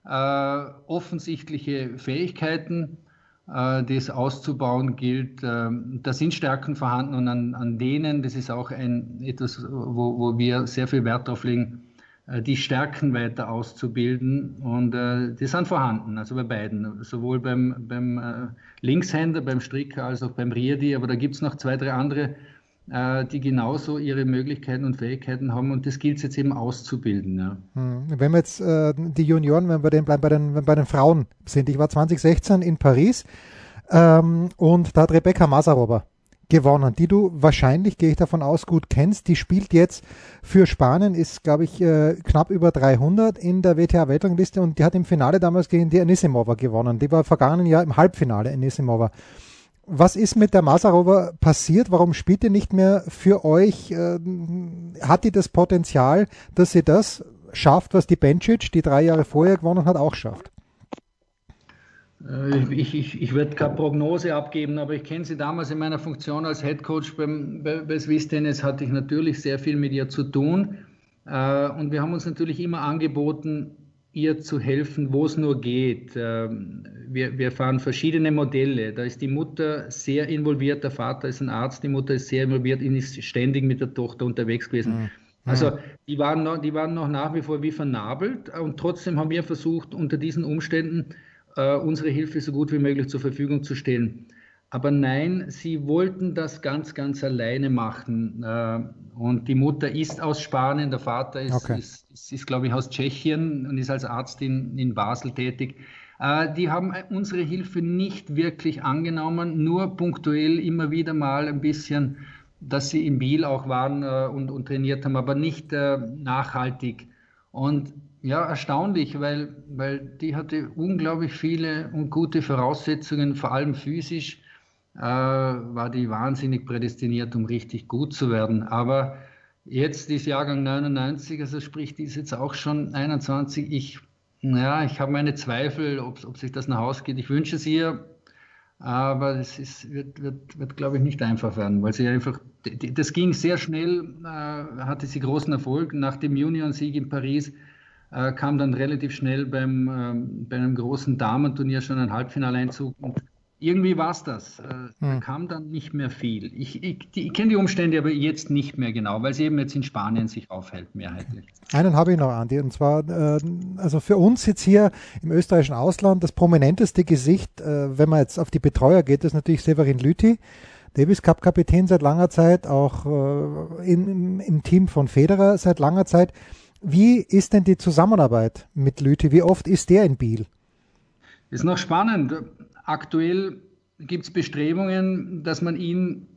offensichtliche Fähigkeiten äh, das auszubauen gilt. Ähm, da sind Stärken vorhanden und an, an denen, das ist auch ein, etwas, wo, wo wir sehr viel Wert darauf legen, äh, die Stärken weiter auszubilden. Und äh, die sind vorhanden, also bei beiden, sowohl beim, beim Linkshänder, beim Stricker als auch beim Riedi. Aber da gibt es noch zwei, drei andere, die genauso ihre Möglichkeiten und Fähigkeiten haben. Und das gilt es jetzt eben auszubilden. Ja. Hm. Wenn wir jetzt äh, die Junioren, wenn wir den, bei, den, bei den Frauen sind, ich war 2016 in Paris ähm, und da hat Rebecca Masarova gewonnen, die du wahrscheinlich, gehe ich davon aus, gut kennst. Die spielt jetzt für Spanien, ist, glaube ich, äh, knapp über 300 in der WTA-Weltrangliste und die hat im Finale damals gegen die Anisimova gewonnen. Die war vergangenen Jahr im Halbfinale, Anisimova. Was ist mit der Masarova passiert? Warum spielt die nicht mehr für euch? Äh, hat die das Potenzial, dass sie das schafft, was die Bencic, die drei Jahre vorher gewonnen hat, auch schafft? Äh, ich, ich, ich werde keine Prognose abgeben, aber ich kenne sie damals in meiner Funktion als Head Coach beim, bei, bei Swiss Tennis, hatte ich natürlich sehr viel mit ihr zu tun. Äh, und wir haben uns natürlich immer angeboten, ihr zu helfen, wo es nur geht. Ähm, wir, wir fahren verschiedene Modelle. Da ist die Mutter sehr involviert, der Vater ist ein Arzt, die Mutter ist sehr involviert, ihn ist ständig mit der Tochter unterwegs gewesen. Mhm. Also die waren, noch, die waren noch nach wie vor wie vernabelt und trotzdem haben wir versucht, unter diesen Umständen äh, unsere Hilfe so gut wie möglich zur Verfügung zu stellen. Aber nein, sie wollten das ganz, ganz alleine machen. Äh, und die Mutter ist aus Spanien, der Vater ist, okay. ist, ist, ist glaube ich, aus Tschechien und ist als Arzt in, in Basel tätig. Äh, die haben unsere Hilfe nicht wirklich angenommen, nur punktuell immer wieder mal ein bisschen, dass sie in Biel auch waren äh, und, und trainiert haben, aber nicht nachhaltig. Und ja, erstaunlich, weil, weil die hatte unglaublich viele und gute Voraussetzungen, vor allem physisch äh, war die wahnsinnig prädestiniert, um richtig gut zu werden. Aber Jetzt ist Jahrgang 99, also sprich, die ist jetzt auch schon 21. Ich, ja, ich habe meine Zweifel, ob, ob sich das nach Hause geht. Ich wünsche es ihr, aber es ist, wird, wird, wird glaube ich, nicht einfach werden, weil sie einfach, das ging sehr schnell, äh, hatte sie großen Erfolg. Nach dem Juniorensieg in Paris äh, kam dann relativ schnell beim, äh, bei einem großen Damenturnier schon ein Halbfinaleinzug und irgendwie war es das. Äh, hm. Da kam dann nicht mehr viel. Ich, ich, ich kenne die Umstände aber jetzt nicht mehr genau, weil sie eben jetzt in Spanien sich aufhält, mehrheitlich. Einen habe ich noch, Andi, und zwar, äh, also für uns jetzt hier im österreichischen Ausland das prominenteste Gesicht, äh, wenn man jetzt auf die Betreuer geht, ist natürlich Severin Lüthi. Davis Cup Kapitän seit langer Zeit, auch äh, im, im Team von Federer seit langer Zeit. Wie ist denn die Zusammenarbeit mit Lüthi? Wie oft ist der in Biel? Ist noch spannend. Aktuell gibt es Bestrebungen, dass man ihn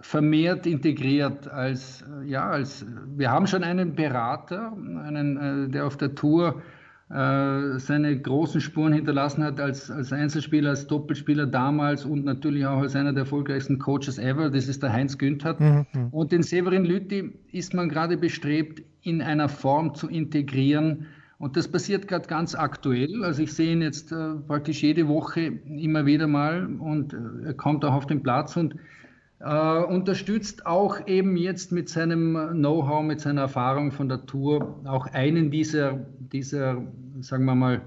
vermehrt integriert als, ja, als, wir haben schon einen Berater, einen, äh, der auf der Tour äh, seine großen Spuren hinterlassen hat als, als Einzelspieler, als Doppelspieler damals und natürlich auch als einer der erfolgreichsten Coaches ever. Das ist der Heinz Günther. Mhm. mhm. Und den Severin Lütti ist man gerade bestrebt, in einer Form zu integrieren, und das passiert gerade ganz aktuell. Also ich sehe ihn jetzt äh, praktisch jede Woche immer wieder mal und äh, er kommt auch auf den Platz und äh, unterstützt auch eben jetzt mit seinem Know-how, mit seiner Erfahrung von der Tour auch einen dieser, dieser sagen wir mal,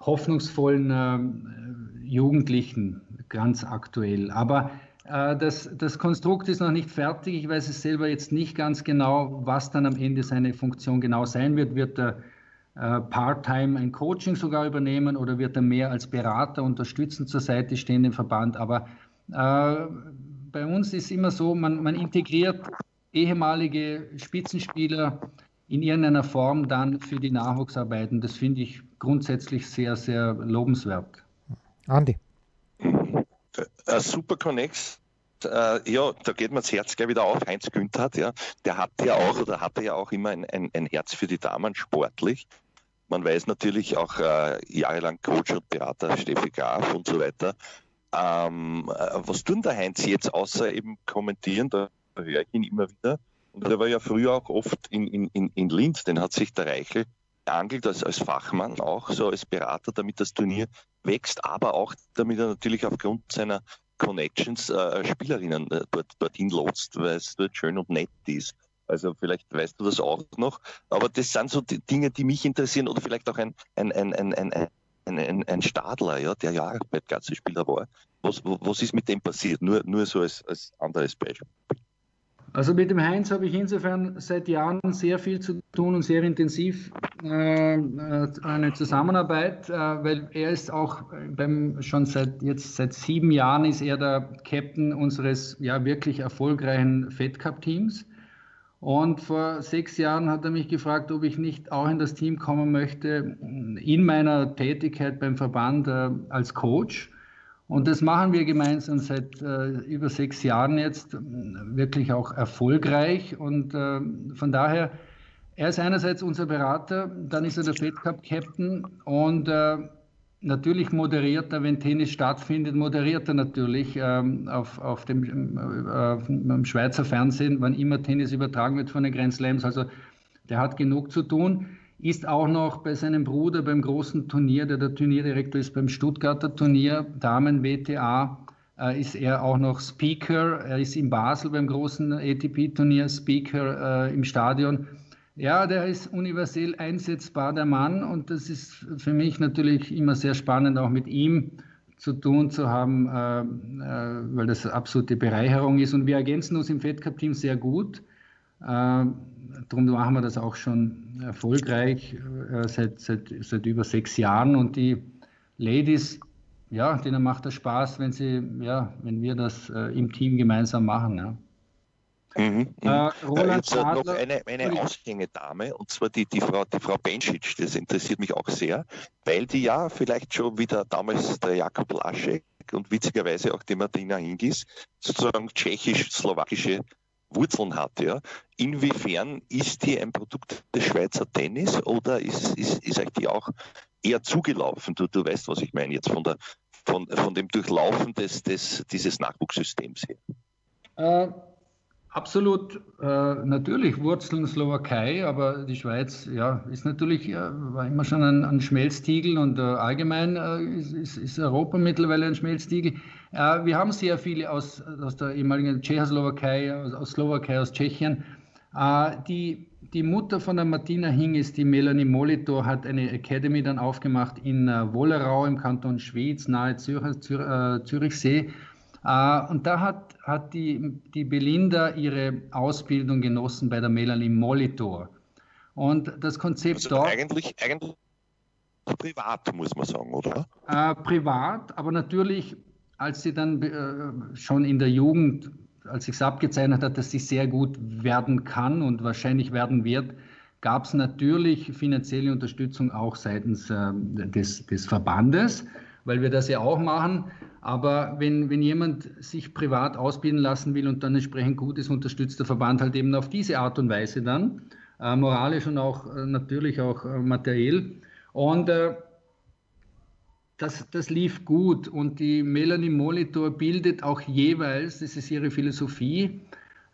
hoffnungsvollen äh, Jugendlichen ganz aktuell. Aber äh, das, das Konstrukt ist noch nicht fertig. Ich weiß es selber jetzt nicht ganz genau, was dann am Ende seine Funktion genau sein wird. Wird er Part-time ein Coaching sogar übernehmen oder wird er mehr als Berater unterstützend zur Seite stehen im Verband. Aber äh, bei uns ist immer so, man, man integriert ehemalige Spitzenspieler in irgendeiner Form dann für die Nachwuchsarbeiten. Das finde ich grundsätzlich sehr, sehr lobenswert. Andi. Äh, super Connex. Äh, ja, da geht mir das Herz gleich wieder auf. Heinz Günther, ja, der hat ja auch oder hatte ja auch immer ein, ein, ein Herz für die Damen sportlich. Man weiß natürlich auch äh, jahrelang Coach und Berater Steffi Graf und so weiter. Ähm, äh, was tun der Heinz jetzt außer eben kommentieren? Da höre ich ihn immer wieder. Und der war ja früher auch oft in, in, in Linz, den hat sich der Reichel angelt als, als Fachmann, auch so als Berater, damit das Turnier wächst, aber auch damit er natürlich aufgrund seiner Connections äh, Spielerinnen äh, dort, dorthin lotst, weil es dort schön und nett ist. Also vielleicht weißt du das auch noch. Aber das sind so die Dinge, die mich interessieren oder vielleicht auch ein, ein, ein, ein, ein, ein, ein, ein Stadler, ja, der ja Spieler war. Was, was ist mit dem passiert? Nur, nur so als, als anderes Beispiel. Also mit dem Heinz habe ich insofern seit Jahren sehr viel zu tun und sehr intensiv äh, äh eine Zusammenarbeit, äh, weil er ist auch beim, schon seit jetzt seit sieben Jahren ist er der Captain unseres ja wirklich erfolgreichen Fed Cup Teams. Und vor sechs Jahren hat er mich gefragt, ob ich nicht auch in das Team kommen möchte, in meiner Tätigkeit beim Verband äh, als Coach. Und das machen wir gemeinsam seit äh, über sechs Jahren jetzt, wirklich auch erfolgreich. Und äh, von daher, er ist einerseits unser Berater, dann ist er der Fed Cup Captain und äh, natürlich moderiert er, wenn Tennis stattfindet, moderiert er natürlich ähm, auf, auf dem äh, Schweizer Fernsehen, wann immer Tennis übertragen wird von den Grand Slams. Also der hat genug zu tun. Ist auch noch bei seinem Bruder beim großen Turnier, der der Turnierdirektor ist beim Stuttgarter Turnier, Damen WTA, äh, ist er auch noch Speaker. Er ist in Basel beim großen ATP-Turnier Speaker äh, im Stadion. Ja, der ist universell einsetzbar, der Mann. Und das ist für mich natürlich immer sehr spannend, auch mit ihm zu tun zu haben, äh, äh, weil das eine absolute Bereicherung ist. Und wir ergänzen uns im Fed Cup Team sehr gut. Äh, darum machen wir das auch schon erfolgreich äh, seit, seit, seit über sechs Jahren. Und die Ladies, ja, denen macht das Spaß, wenn sie, ja, wenn wir das äh, im Team gemeinsam machen. Ja. Mhm, mhm. Äh, Roland äh, noch eine, eine Aushängedame, und zwar die, die, Frau, die Frau Benčić, das interessiert mich auch sehr, weil die ja vielleicht schon wieder damals der Jakob Laschek und witzigerweise auch die Martina Hingis sozusagen tschechisch-slowakische Wurzeln hat. Ja. Inwiefern ist die ein Produkt des Schweizer Tennis oder ist, ist, ist euch die auch eher zugelaufen? Du, du weißt, was ich meine jetzt von, der, von, von dem Durchlaufen des, des, dieses Nachwuchssystems her. Äh, Absolut, äh, natürlich Wurzeln Slowakei, aber die Schweiz ja, ist natürlich, äh, war immer schon ein, ein Schmelztiegel und äh, allgemein äh, ist, ist, ist, Europa mittlerweile ein Schmelztiegel. Äh, wir haben sehr viele aus, aus der ehemaligen Tschechoslowakei, aus, aus Slowakei, aus Tschechien. Äh, die, die Mutter von der Martina Hingis, die Melanie Molitor, hat eine Academy dann aufgemacht in Wollerau im Kanton Schwyz, nahe Zürich, Zürichsee. Und da hat hat die, die Belinda ihre Ausbildung genossen bei der Melanie Molitor. Und das Konzept also dort. Eigentlich, eigentlich privat, muss man sagen, oder? Äh, privat, aber natürlich, als sie dann äh, schon in der Jugend, als sich es abgezeichnet hat, dass sie sehr gut werden kann und wahrscheinlich werden wird, gab es natürlich finanzielle Unterstützung auch seitens äh, des, des Verbandes, weil wir das ja auch machen. Aber wenn, wenn jemand sich privat ausbilden lassen will und dann entsprechend gut ist, unterstützt der Verband halt eben auf diese Art und Weise dann, äh, moralisch und auch äh, natürlich auch äh, materiell. Und äh, das, das lief gut und die Melanie Molitor bildet auch jeweils, das ist ihre Philosophie,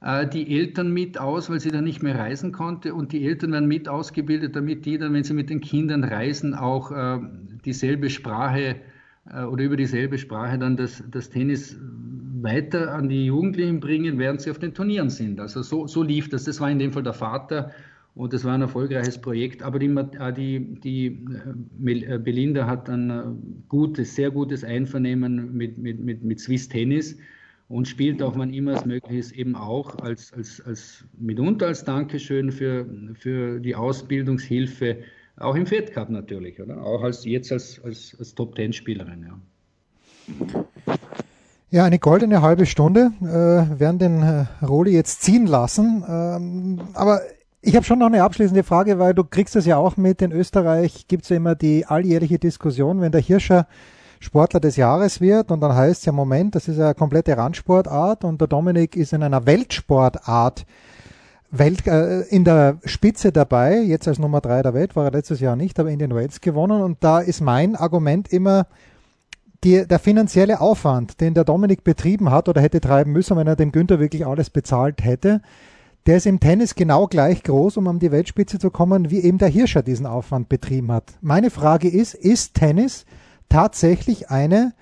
äh, die Eltern mit aus, weil sie dann nicht mehr reisen konnte und die Eltern werden mit ausgebildet, damit die dann, wenn sie mit den Kindern reisen, auch äh, dieselbe Sprache oder über dieselbe Sprache dann das, das Tennis weiter an die Jugendlichen bringen, während sie auf den Turnieren sind. Also so, so lief das. Das war in dem Fall der Vater und das war ein erfolgreiches Projekt. Aber die, äh, die, die äh, Belinda hat ein gutes, sehr gutes Einvernehmen mit, mit, mit, mit Swiss Tennis und spielt auch, wann immer es möglich ist, eben auch als, als, als mitunter als Dankeschön für, für die Ausbildungshilfe auch im Fed Cup natürlich, oder? Auch als, jetzt als, als, als Top-Ten-Spielerin, ja. Ja, eine goldene halbe Stunde äh, werden den äh, Roli jetzt ziehen lassen. Ähm, aber ich habe schon noch eine abschließende Frage, weil du kriegst das ja auch mit. In Österreich gibt es ja immer die alljährliche Diskussion, wenn der Hirscher Sportler des Jahres wird und dann heißt es ja, Moment, das ist eine komplette Randsportart und der Dominik ist in einer Weltsportart Welt, äh, in der Spitze dabei, jetzt als Nummer drei der Welt, war er letztes Jahr nicht, aber in den Wales gewonnen. Und da ist mein Argument immer, die, der finanzielle Aufwand, den der Dominik betrieben hat oder hätte treiben müssen, wenn er dem Günther wirklich alles bezahlt hätte, der ist im Tennis genau gleich groß, um an die Weltspitze zu kommen, wie eben der Hirscher diesen Aufwand betrieben hat. Meine Frage ist, ist Tennis tatsächlich eine,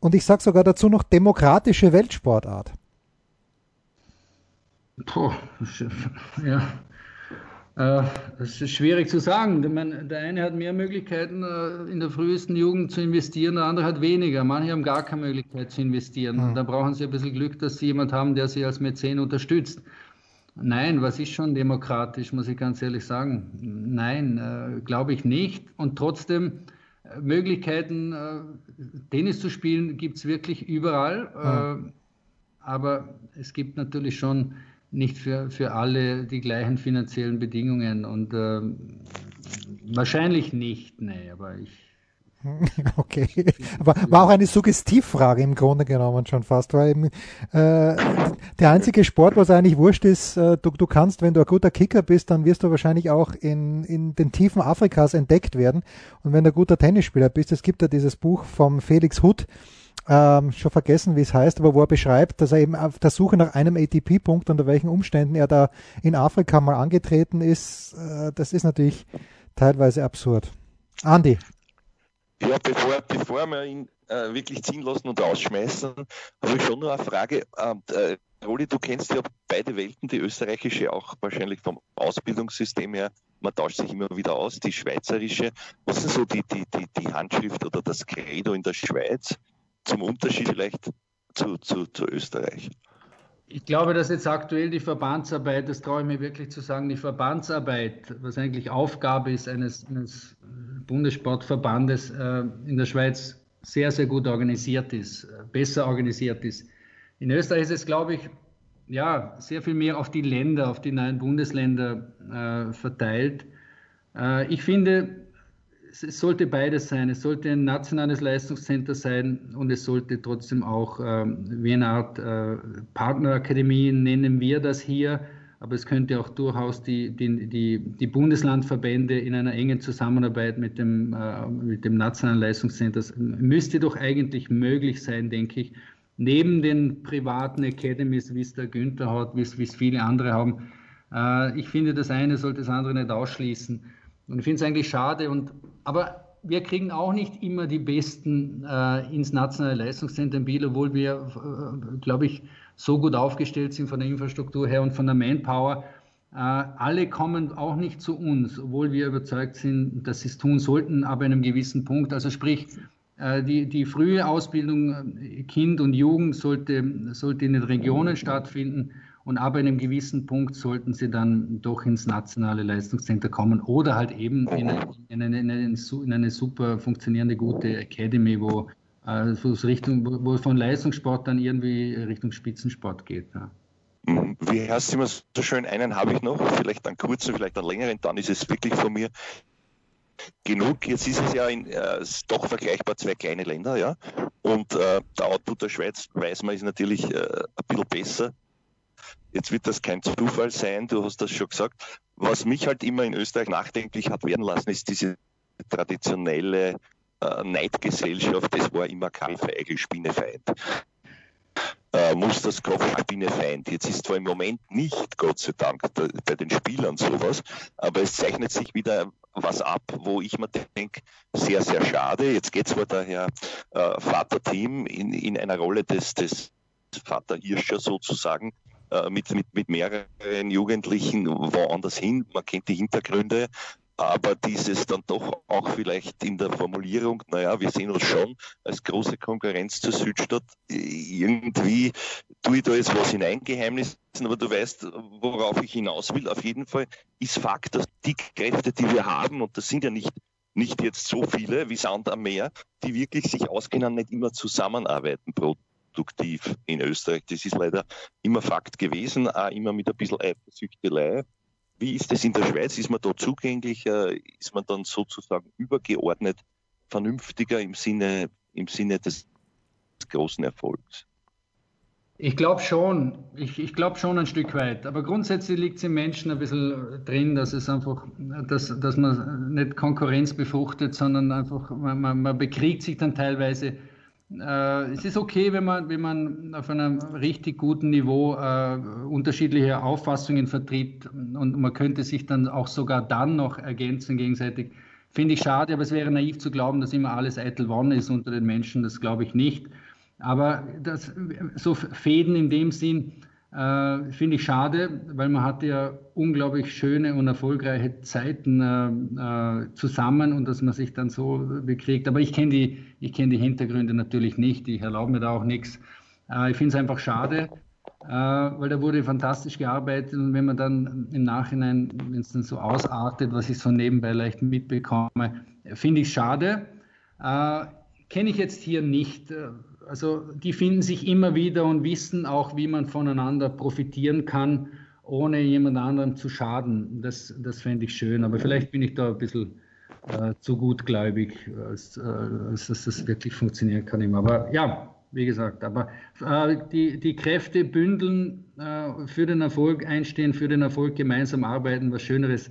und ich sage sogar dazu noch, demokratische Weltsportart? Puh, ja. Äh, es ist schwierig zu sagen. der eine hat mehr Möglichkeiten, äh, in der frühesten Jugend zu investieren, der andere hat weniger. Manche haben gar keine Möglichkeit zu investieren. Mhm. Da brauchen sie ein bisschen Glück, dass sie jemand haben, der sie als Mäzen unterstützt. Nein, was ist schon demokratisch, muss ich ganz ehrlich sagen. Nein, äh, glaube ich nicht. Und trotzdem, Möglichkeiten, Tennis zu spielen, gibt es wirklich überall. Mhm. aber es gibt natürlich schon nicht für, für alle die gleichen finanziellen Bedingungen und äh, wahrscheinlich nicht, nee, aber ich. Okay, aber war auch eine Suggestivfrage im Grunde genommen schon fast, weil eben, äh, der einzige Sport, was eigentlich wurscht ist, äh, du, du kannst, wenn du ein guter Kicker bist, dann wirst du wahrscheinlich auch in, in den Tiefen Afrikas entdeckt werden und wenn du ein guter Tennisspieler bist, es gibt ja dieses Buch vom Felix Huth, ähm, schon vergessen, wie es heißt, aber wo er beschreibt, dass er eben auf der Suche nach einem ATP-Punkt, unter welchen Umständen er da in Afrika mal angetreten ist, äh, das ist natürlich teilweise absurd. Andi. Ja, bevor, bevor wir ihn äh, wirklich ziehen lassen und ausschmeißen, habe ich schon noch eine Frage. Ähm, äh, Roli, du kennst ja beide Welten, die österreichische auch wahrscheinlich vom Ausbildungssystem her. Man tauscht sich immer wieder aus, die schweizerische. Was ist so die, die, die, die Handschrift oder das Credo in der Schweiz? Zum Unterschied vielleicht zu, zu, zu Österreich? Ich glaube, dass jetzt aktuell die Verbandsarbeit, das traue ich mir wirklich zu sagen, die Verbandsarbeit, was eigentlich Aufgabe ist eines, eines Bundessportverbandes äh, in der Schweiz, sehr, sehr gut organisiert ist, besser organisiert ist. In Österreich ist es, glaube ich, ja, sehr viel mehr auf die Länder, auf die neuen Bundesländer äh, verteilt. Äh, ich finde, es sollte beides sein. Es sollte ein nationales Leistungscenter sein und es sollte trotzdem auch ähm, wie eine Art äh, Partnerakademie, nennen wir das hier, aber es könnte auch durchaus die, die, die, die Bundeslandverbände in einer engen Zusammenarbeit mit dem, äh, mit dem nationalen Leistungscenter, müsste doch eigentlich möglich sein, denke ich, neben den privaten Academies, wie es der Günther hat, wie es viele andere haben. Äh, ich finde, das eine sollte das andere nicht ausschließen. Und ich finde es eigentlich schade. Und, aber wir kriegen auch nicht immer die Besten äh, ins nationale Leistungszentrum Biel, obwohl wir, äh, glaube ich, so gut aufgestellt sind von der Infrastruktur her und von der Manpower. Äh, alle kommen auch nicht zu uns, obwohl wir überzeugt sind, dass sie es tun sollten, aber in einem gewissen Punkt. Also sprich, äh, die, die frühe Ausbildung äh, Kind und Jugend sollte, sollte in den Regionen stattfinden und aber in einem gewissen Punkt sollten sie dann doch ins nationale Leistungszentrum kommen oder halt eben in eine, in eine, in eine, in eine super funktionierende, gute Academy, wo, äh, Richtung, wo von Leistungssport dann irgendwie Richtung Spitzensport geht. Ja. Mhm. Wie heißt es immer so schön? Einen habe ich noch, vielleicht einen kurzen, vielleicht einen längeren, dann ist es wirklich von mir genug. Jetzt ist es ja in, äh, doch vergleichbar zwei kleine Länder, ja. Und äh, der Output der Schweiz, weiß man, ist natürlich äh, ein bisschen besser. Jetzt wird das kein Zufall sein, du hast das schon gesagt. Was mich halt immer in Österreich nachdenklich hat werden lassen, ist diese traditionelle äh, Neidgesellschaft. Das war immer Karl Feigl, Spinnefeind. Äh, Musterskopf, Spinnefeind. Jetzt ist zwar im Moment nicht, Gott sei Dank, da, bei den Spielern sowas, aber es zeichnet sich wieder was ab, wo ich mir denke, sehr, sehr schade. Jetzt geht zwar der Herr äh, Vater-Team in, in einer Rolle des, des Vater Hirscher sozusagen mit, mit, mit mehreren Jugendlichen woanders hin. Man kennt die Hintergründe, aber dieses dann doch auch vielleicht in der Formulierung, naja, wir sehen uns schon als große Konkurrenz zur Südstadt, irgendwie tue ich da jetzt was hineingeheimnissen, aber du weißt, worauf ich hinaus will. Auf jeden Fall ist Fakt, dass die Kräfte, die wir haben, und das sind ja nicht nicht jetzt so viele wie Sand am Meer, die wirklich sich auskennen, nicht immer zusammenarbeiten produktiv in Österreich. Das ist leider immer Fakt gewesen, auch immer mit ein bisschen Eifersüchtelei. Wie ist es in der Schweiz? Ist man da zugänglicher? Ist man dann sozusagen übergeordnet vernünftiger im Sinne, im Sinne des großen Erfolgs? Ich glaube schon, ich, ich glaube schon ein Stück weit. Aber grundsätzlich liegt es im Menschen ein bisschen drin, dass es einfach, dass, dass man nicht Konkurrenz befruchtet, sondern einfach, man, man, man bekriegt sich dann teilweise äh, es ist okay, wenn man, wenn man auf einem richtig guten Niveau äh, unterschiedliche Auffassungen vertritt und man könnte sich dann auch sogar dann noch ergänzen gegenseitig. Finde ich schade, aber es wäre naiv zu glauben, dass immer alles eitel Wonne ist unter den Menschen. Das glaube ich nicht. Aber das, so Fäden in dem Sinn, äh, Finde ich schade, weil man hatte ja unglaublich schöne und erfolgreiche Zeiten äh, äh, zusammen und dass man sich dann so bekriegt. Aber ich kenne die, kenn die Hintergründe natürlich nicht. Ich erlaube mir da auch nichts. Äh, ich finde es einfach schade, äh, weil da wurde fantastisch gearbeitet und wenn man dann im Nachhinein, wenn es dann so ausartet, was ich so nebenbei leicht mitbekomme, finde ich schade. Äh, kenne ich jetzt hier nicht also die finden sich immer wieder und wissen auch, wie man voneinander profitieren kann, ohne jemand anderem zu schaden. Das, das fände ich schön, aber vielleicht bin ich da ein bisschen äh, zu gutgläubig, als, äh, als dass das wirklich funktionieren kann. Aber ja, wie gesagt, aber äh, die, die Kräfte bündeln, äh, für den Erfolg einstehen, für den Erfolg gemeinsam arbeiten, was Schöneres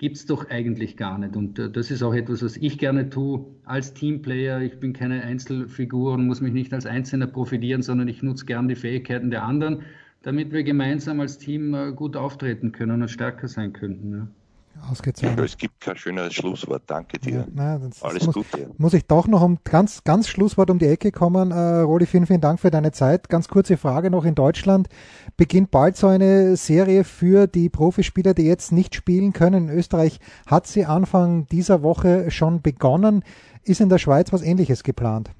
gibt es doch eigentlich gar nicht. Und äh, das ist auch etwas, was ich gerne tue als Teamplayer. Ich bin keine Einzelfigur und muss mich nicht als Einzelner profitieren, sondern ich nutze gern die Fähigkeiten der anderen, damit wir gemeinsam als Team äh, gut auftreten können und stärker sein könnten. Ja ausgezeichnet. Es gibt kein schöneres Schlusswort. Danke dir. Ja, nein, Alles muss, Gute. Muss ich doch noch um ganz, ganz Schlusswort um die Ecke kommen. Äh, Roli, vielen, vielen Dank für deine Zeit. Ganz kurze Frage noch in Deutschland. Beginnt bald so eine Serie für die Profispieler, die jetzt nicht spielen können. In Österreich hat sie Anfang dieser Woche schon begonnen. Ist in der Schweiz was ähnliches geplant?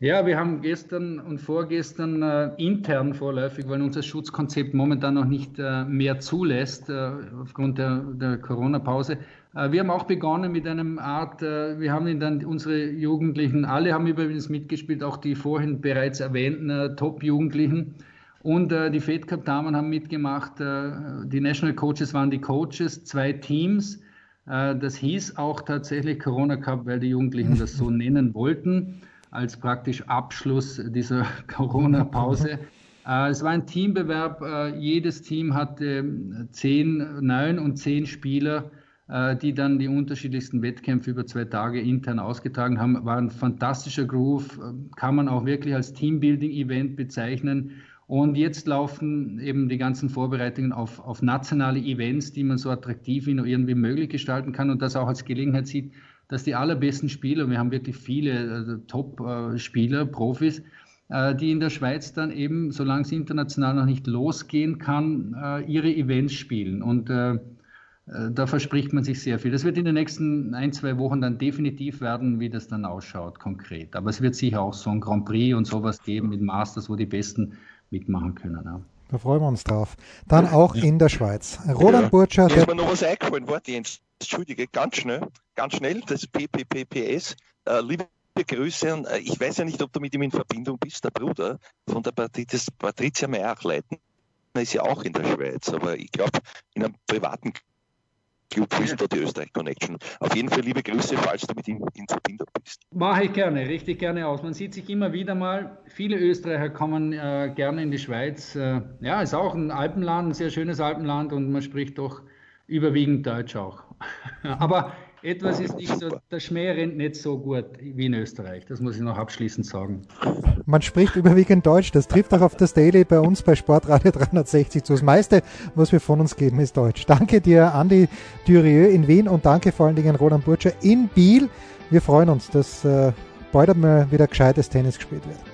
Ja, wir haben gestern und vorgestern äh, intern vorläufig, weil unser Schutzkonzept momentan noch nicht äh, mehr zulässt äh, aufgrund der, der Corona-Pause. Äh, wir haben auch begonnen mit einem Art, äh, wir haben dann unsere Jugendlichen, alle haben übrigens mitgespielt, auch die vorhin bereits erwähnten äh, Top-Jugendlichen. Und die Fed Cup Damen haben mitgemacht. die National Coaches waren die Coaches, zwei Teams. das hieß auch tatsächlich Corona Cup, weil die Jugendlichen das so nennen wollten als praktisch Abschluss dieser Corona-Pause. Äh, es war ein Teambewerb. Äh, jedes Team hatte zehn, neun und zehn Spieler äh, die dann die unterschiedlichsten Wettkämpfe über zwei Tage intern ausgetragen haben. War ein fantastischer Groove, äh, kann man auch wirklich als Teambuilding-Event bezeichnen. Und jetzt laufen eben die ganzen Vorbereitungen auf, auf nationale Events, die man so attraktiv wie nur irgendwie möglich gestalten kann und das auch als Gelegenheit sieht, dass die allerbesten Spieler, wir haben wirklich viele also Top-Spieler, Profis, äh, die in der Schweiz dann eben, solange es international noch nicht losgehen kann, äh, ihre Events spielen. Und äh, da verspricht man sich sehr viel. Das wird in den nächsten ein, zwei Wochen dann definitiv werden, wie das dann ausschaut, konkret. Aber es wird sicher auch so ein Grand Prix und sowas geben mit Masters, wo die Besten mitmachen können. Ja. Da freuen wir uns drauf. Dann auch in der Schweiz. Roland ja. Burtscher. Mir ist mir noch was eingefallen, warte Jens, entschuldige, ganz schnell, ganz schnell, das PPPPS. Äh, liebe Grüße und äh, ich weiß ja nicht, ob du mit ihm in Verbindung bist, der Bruder von der Patriz Patricia Meyer-Leiten ist ja auch in der Schweiz, aber ich glaube, in einem privaten Club ist die Österreich Connection. Auf jeden Fall liebe Grüße, falls du mit ihm in Verbindung bist. Mache ich gerne, richtig gerne aus. Man sieht sich immer wieder mal. Viele Österreicher kommen äh, gerne in die Schweiz. Äh, ja, ist auch ein Alpenland, ein sehr schönes Alpenland und man spricht doch überwiegend Deutsch auch. Aber etwas ist nicht so, der Schmäh rennt nicht so gut wie in Österreich. Das muss ich noch abschließend sagen. Man spricht überwiegend Deutsch. Das trifft auch auf das Daily bei uns bei Sportradio 360 zu. Das meiste, was wir von uns geben, ist Deutsch. Danke dir, Andi Dürieu in Wien und danke vor allen Dingen Roland Burtscher in Biel. Wir freuen uns, dass äh, bald einmal wieder gescheites Tennis gespielt wird.